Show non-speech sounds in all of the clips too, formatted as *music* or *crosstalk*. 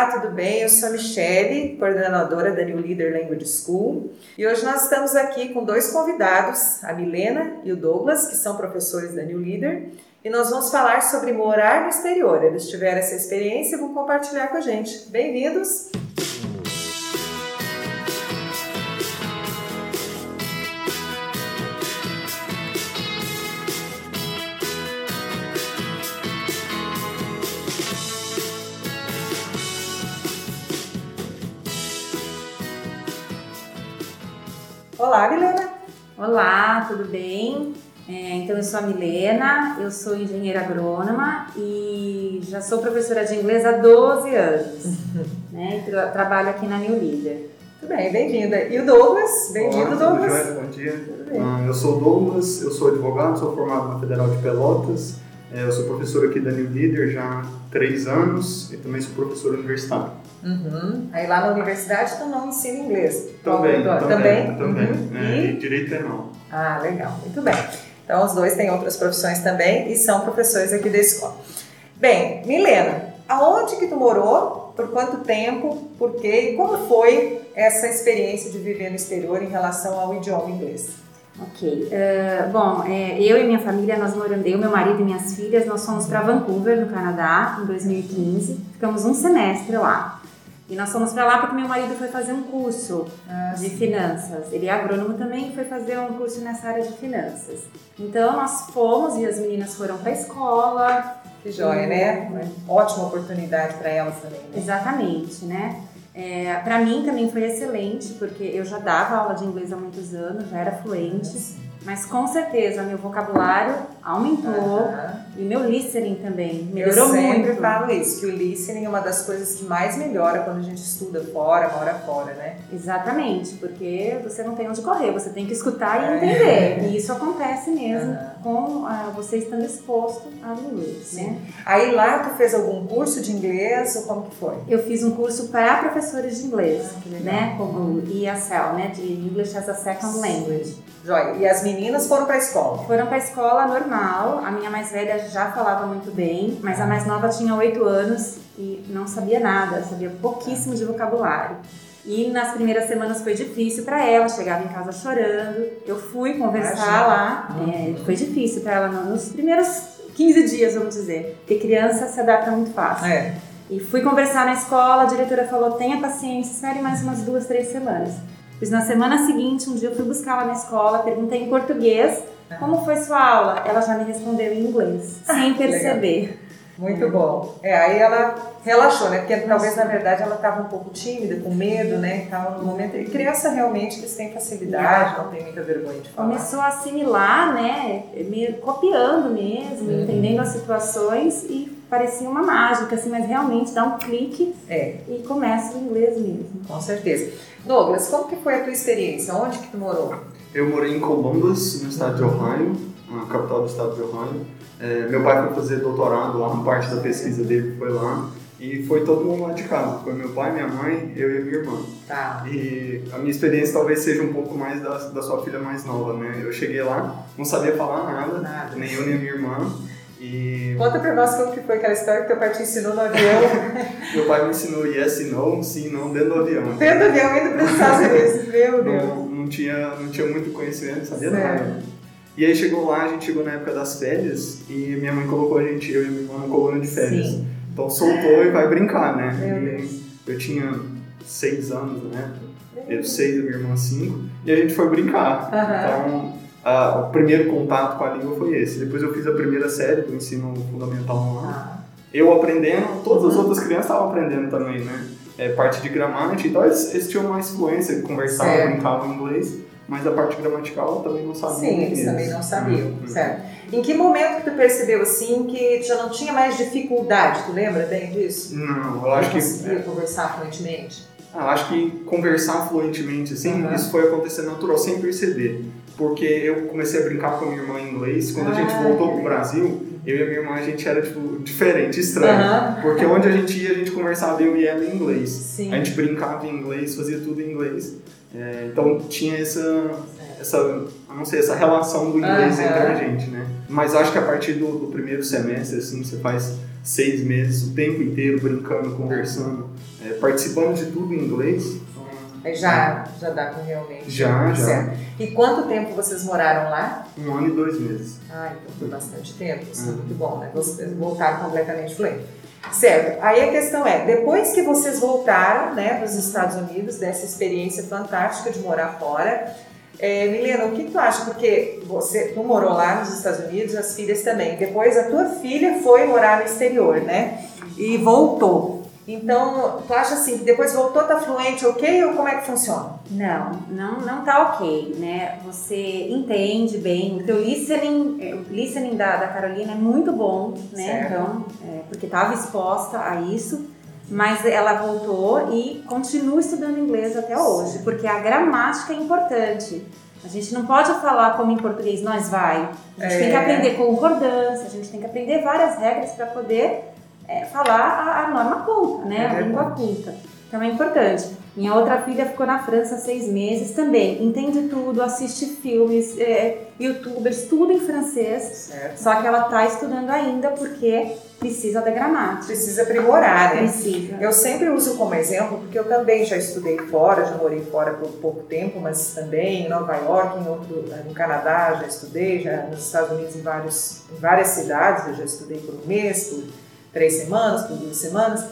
Olá, tudo bem? Eu sou a Michele, coordenadora da New Leader Language School, e hoje nós estamos aqui com dois convidados, a Milena e o Douglas, que são professores da New Leader, e nós vamos falar sobre morar no exterior. Eles tiveram essa experiência e vão compartilhar com a gente. Bem-vindos! Olá, Milena. Olá, tudo bem? É, então, eu sou a Milena, eu sou engenheira agrônoma e já sou professora de inglês há 12 anos. *laughs* né? Tra trabalho aqui na New Leader. Tudo bem, bem-vinda. E o Douglas? Bem-vindo, Douglas. Joia, bom dia. Ah, eu sou o Douglas, eu sou advogado, sou formado na Federal de Pelotas. É, eu sou professor aqui da New Leader já há três anos e também sou professor universitário. Uhum. Aí lá na universidade tu não ensina inglês? Também, também. Também? Também. Uhum. É, E? Direito penal. Ah, legal, muito bem. Então os dois têm outras profissões também e são professores aqui da escola. Bem, Milena, aonde que tu morou? Por quanto tempo? Por quê? E como foi essa experiência de viver no exterior em relação ao idioma inglês? Ok. eh, bom, é, eu e minha família, nós moramos, eu, meu marido e minhas filhas, nós fomos para Vancouver, no Canadá, em 2015. Ficamos um semestre lá. E nós fomos para lá porque meu marido foi fazer um curso Ah, de finanças. Ele é agrônomo também e foi fazer um curso nessa área de finanças. Então nós fomos e as meninas foram para a escola, Que joia, né? Uma ótima oportunidade para elas também, né? Exatamente, né? É, para mim também foi excelente, porque eu já dava aula de inglês há muitos anos, já era fluente, mas com certeza meu vocabulário aumentou Aham. e meu listening também Eu melhorou sempre muito. falo isso, que o listening é uma das coisas que mais melhora quando a gente estuda fora, mora fora, né? Exatamente, porque você não tem onde correr, você tem que escutar É. e entender. E isso acontece mesmo Aham. com ah, você estando exposto ao inglês, né? Aí lá tu fez algum curso de inglês ou como que foi? Eu fiz um curso para professores de inglês, Ah, né? Como ESL, né? De English as a Second Language. Joia. E as meninas foram para a escola? Foram para a escola normal. A minha mais velha já falava muito bem, mas a mais nova tinha 8 anos e não sabia nada, sabia pouquíssimo de vocabulário. E nas primeiras semanas foi difícil para ela, chegava em casa chorando. Eu fui conversar lá, é, foi difícil para ela nos primeiros 15 dias, vamos dizer, porque criança se adapta muito fácil. É. E fui conversar na escola, a diretora falou: tenha paciência, espere mais umas duas, três semanas. Pois na semana seguinte, um dia eu fui buscar ela na escola, perguntei em português como foi sua aula. Ela já me respondeu em inglês, *laughs* sem perceber. Muito bom. É, aí ela relaxou, né? Porque talvez na verdade ela estava um pouco tímida, com medo, né? Estava no momento. E criança realmente eles têm facilidade, não tem muita vergonha de falar. Começou a assimilar, né? Me copiando mesmo, Uhum. entendendo as situações e parecia uma mágica, assim, mas realmente dá um clique É, e começa o inglês mesmo. com certeza. Douglas, como que foi a tua experiência? Onde que tu morou? Eu morei em Columbus, no estado de Ohio, a capital do estado de Ohio. É, meu pai foi fazer doutorado lá, uma parte da pesquisa dele foi lá. E foi todo mundo lá de casa. Foi meu pai, minha mãe, eu e a minha irmã. Tá. E a minha experiência talvez seja um pouco mais da, da sua filha mais nova, né? Eu cheguei lá, não sabia falar nada, Nada. nem eu nem minha irmã. E Conta pra nós como que foi aquela história que teu pai te ensinou no avião. *laughs* meu pai me ensinou yes e no, sim e não, dentro do avião. Dentro do avião indo para os Estados *laughs* Unidos. Meu Deus. Não, não, tinha, não tinha muito conhecimento, sabia Sério? nada. E aí chegou lá, a gente chegou na época das férias e minha mãe colocou a gente, eu e minha irmã, na coluna de férias. Sim. Então soltou e vai brincar, né? Meu Deus. Eu tinha seis anos, né? Eu seis, minha irmã cinco. E a gente foi brincar. Então, o primeiro contato com a língua foi esse. Depois eu fiz a primeira série do ensino fundamental lá. Ah, Eu aprendendo, todas as Uhum. outras crianças estavam aprendendo também, né? É, parte de gramática e tal, eles, eles tinham mais fluência, conversavam, Certo. brincavam em inglês. Mas a parte gramatical também não sabia. Sim, eles também não sabiam, Uhum. certo. Em que momento que tu percebeu assim que tu já não tinha mais dificuldade? Tu lembra bem disso? Não, eu acho que conseguia conversar fluentemente? Ah, acho que conversar fluentemente, assim, Uhum. isso foi acontecer natural, sem perceber. Porque eu comecei a brincar com a minha irmã em inglês. Quando a gente Ah, voltou pro. Brasil, eu e a minha irmã, a gente era, tipo, diferente, estranho. Aham. Porque onde a gente ia, a gente conversava eu e ela em inglês. Sim. A gente brincava em inglês, fazia tudo em inglês. É, então tinha essa, essa, não sei, essa relação do inglês Aham. entre a gente, né? Mas acho que a partir do, do primeiro semestre, assim, você faz seis meses, o tempo inteiro, brincando, conversando, é, participando de tudo em inglês. Aí já, já dá com realmente. Já, já. Certo. E quanto tempo vocês moraram lá? Um ano e dois meses. Ah, então foi bastante tempo. Isso é Uhum. muito bom, né? Vocês voltaram completamente fluentes. Certo. Aí a questão é, depois que vocês voltaram, né, dos Estados Unidos, dessa experiência fantástica de morar fora, é, Milena, o que tu acha? Porque você, tu morou lá nos Estados Unidos, as filhas também. Depois a tua filha foi morar no exterior, né? E voltou. Então, tu acha assim, que depois voltou, tá fluente, ok? Ou como é que funciona? Não, não, não tá ok, né? Você entende bem, o teu listening, é, o listening da, da Carolina é muito bom, né? Certo. Então, é, porque estava exposta a isso, mas ela voltou e continua estudando inglês até hoje, porque a gramática é importante. A gente não pode falar como em português nós vai. A gente tem que É. aprender concordância, a gente tem que aprender várias regras para poder é, falar a, a norma culta, né? É a língua culta. Então é importante. Minha outra filha ficou na França seis meses também. Entende tudo, assiste filmes, é, youtubers, tudo em francês. Certo. Só que ela está estudando ainda porque precisa da gramática. Precisa aprimorar, né? Precisa. Eu sempre uso como exemplo, porque eu também já estudei fora, já morei fora por pouco tempo, mas também em Nova York, em outro, no Canadá já estudei, já nos Estados Unidos em, vários, em várias cidades, eu já estudei por um mês, por três semanas, por duas semanas.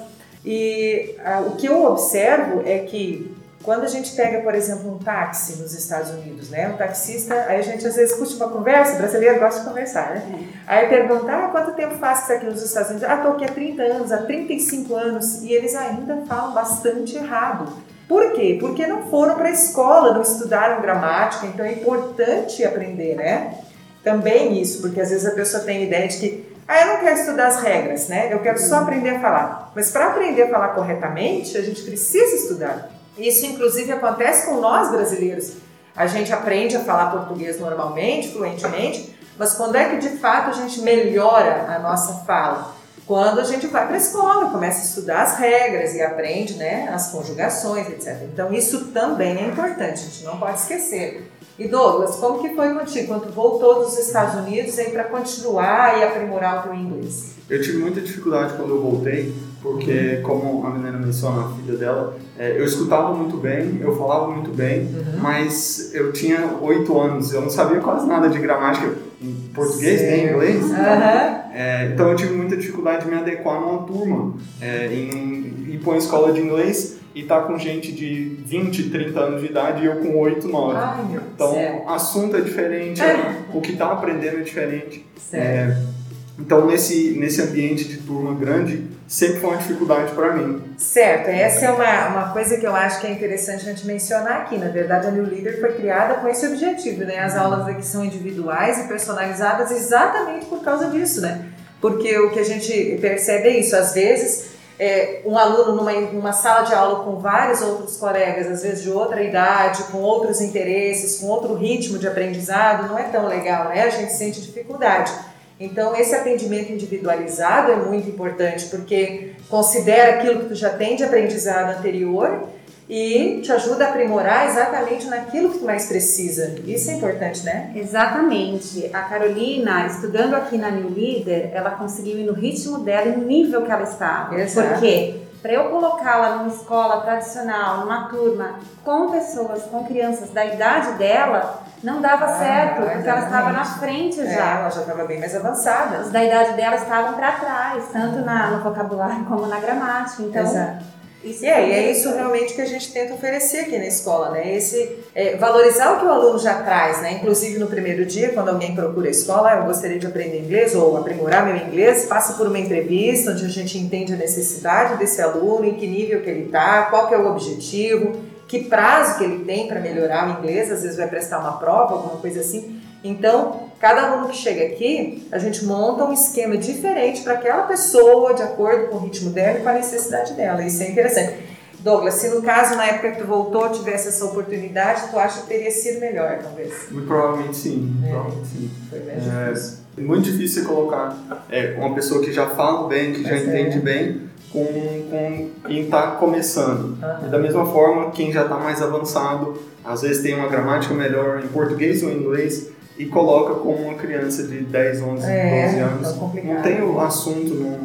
E ah, o que eu observo é que quando a gente pega, por exemplo, um táxi nos Estados Unidos, né? Um taxista, aí a gente às vezes curte uma conversa, o brasileiro gosta de conversar, né? Aí pergunta, ah, quanto tempo faz que está aqui nos Estados Unidos? Ah, estou aqui há 30 anos, há 35 anos, e eles ainda falam bastante errado. Por quê? Porque não foram para a escola, não estudaram gramática, então é importante aprender, né? Também isso, porque às vezes a pessoa tem a ideia de que, ah, eu não quero estudar as regras, né? Eu quero só aprender a falar. Mas para aprender a falar corretamente, a gente precisa estudar. Isso, inclusive, acontece com nós brasileiros. A gente aprende a falar português normalmente, fluentemente, mas quando é que de fato a gente melhora a nossa fala? Quando a gente vai para a escola, começa a estudar as regras e aprende né, as conjugações, etc. Então isso também é importante, a gente não pode esquecer. E Douglas, como que foi contigo quando voltou dos Estados Unidos aí para continuar e aprimorar o teu inglês? Eu tive muita dificuldade quando eu voltei, porque, como a menina menciona, a filha dela, é, eu escutava muito bem, eu falava muito bem, Uhum. mas eu tinha oito anos, eu não sabia quase nada de gramática em português nem em inglês. Aham. É, então eu tive muita dificuldade de me adequar numa turma, é, em ir para uma escola de inglês e estar com gente de 20, 30 anos de idade e eu com 8, 9. Ai, Então, certo. o assunto é diferente, É. o que está aprendendo é diferente. certo. Então, nesse, nesse ambiente de turma grande, sempre foi uma dificuldade para mim. Certo, essa é uma, uma coisa que eu acho que é interessante a gente mencionar aqui. Na verdade, a New Leader foi criada com esse objetivo, né? As aulas aqui são individuais e personalizadas exatamente por causa disso, né? Porque o que a gente percebe é isso, às vezes é, um aluno numa, numa sala de aula com vários outros colegas, às vezes de outra idade, com outros interesses, com outro ritmo de aprendizado, não é tão legal, né? A gente sente dificuldade. Então, esse atendimento individualizado é muito importante, porque considera aquilo que tu já tem de aprendizado anterior e te ajuda a aprimorar exatamente naquilo que tu mais precisa. Isso é importante, né? Exatamente. A Carolina, estudando aqui na New Leader, ela conseguiu ir no ritmo dela e no nível que ela estava. Exato. Por quê? Para eu colocá-la numa escola tradicional, numa turma com pessoas, com crianças da idade dela, não dava Ah, certo, porque ela estava na frente É, já. ela já estava bem mais avançada. Os da idade dela estavam para trás, tanto na, no vocabulário como na gramática. Então, Exato. Isso E é, é isso realmente que a gente tenta oferecer aqui na escola, né? Esse é, valorizar o que o aluno já traz, né? Inclusive no primeiro dia, quando alguém procura a escola, "Ah, eu gostaria de aprender inglês ou aprimorar meu inglês, passa por uma entrevista onde a gente entende a necessidade desse aluno, em que nível que ele está, qual que é o objetivo, que prazo que ele tem para melhorar o inglês, às vezes vai prestar uma prova, alguma coisa assim. Então, cada aluno que chega aqui, a gente monta um esquema diferente para aquela pessoa, de acordo com o ritmo dela e com a necessidade dela. Isso é interessante. Douglas, se no caso, na época que tu voltou, tivesse essa oportunidade, tu acha que teria sido melhor, talvez? Muito provavelmente sim. É. Provavelmente sim. Foi mais É, difícil. É muito difícil colocar é, uma pessoa que já fala bem, que já Mas é. entende bem, com, com quem está começando. E da mesma forma, quem já está mais avançado, às vezes tem uma gramática melhor em português ou em inglês, e coloca como uma criança de 10, 11, É, 12 tá anos. Não tem o assunto, não,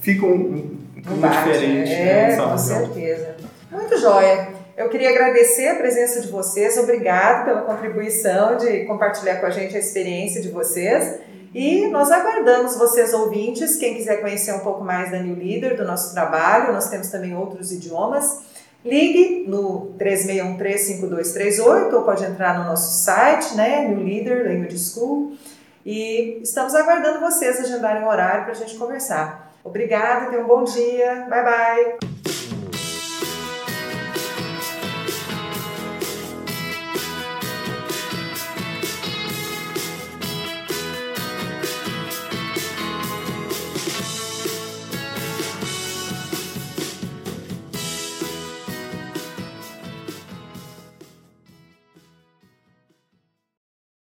fica um, um clima diferente. É, né, com certeza. Muito jóia. Eu queria agradecer a presença de vocês, obrigado pela contribuição de compartilhar com a gente a experiência de vocês. E nós aguardamos vocês ouvintes, quem quiser conhecer um pouco mais da New Leader, do nosso trabalho, nós temos também outros idiomas. Ligue no 3613-5238 ou pode entrar no nosso site, né, New Leader Language School. E estamos aguardando vocês agendarem um horário para a gente conversar. Obrigada, tenham um bom dia. Bye, bye.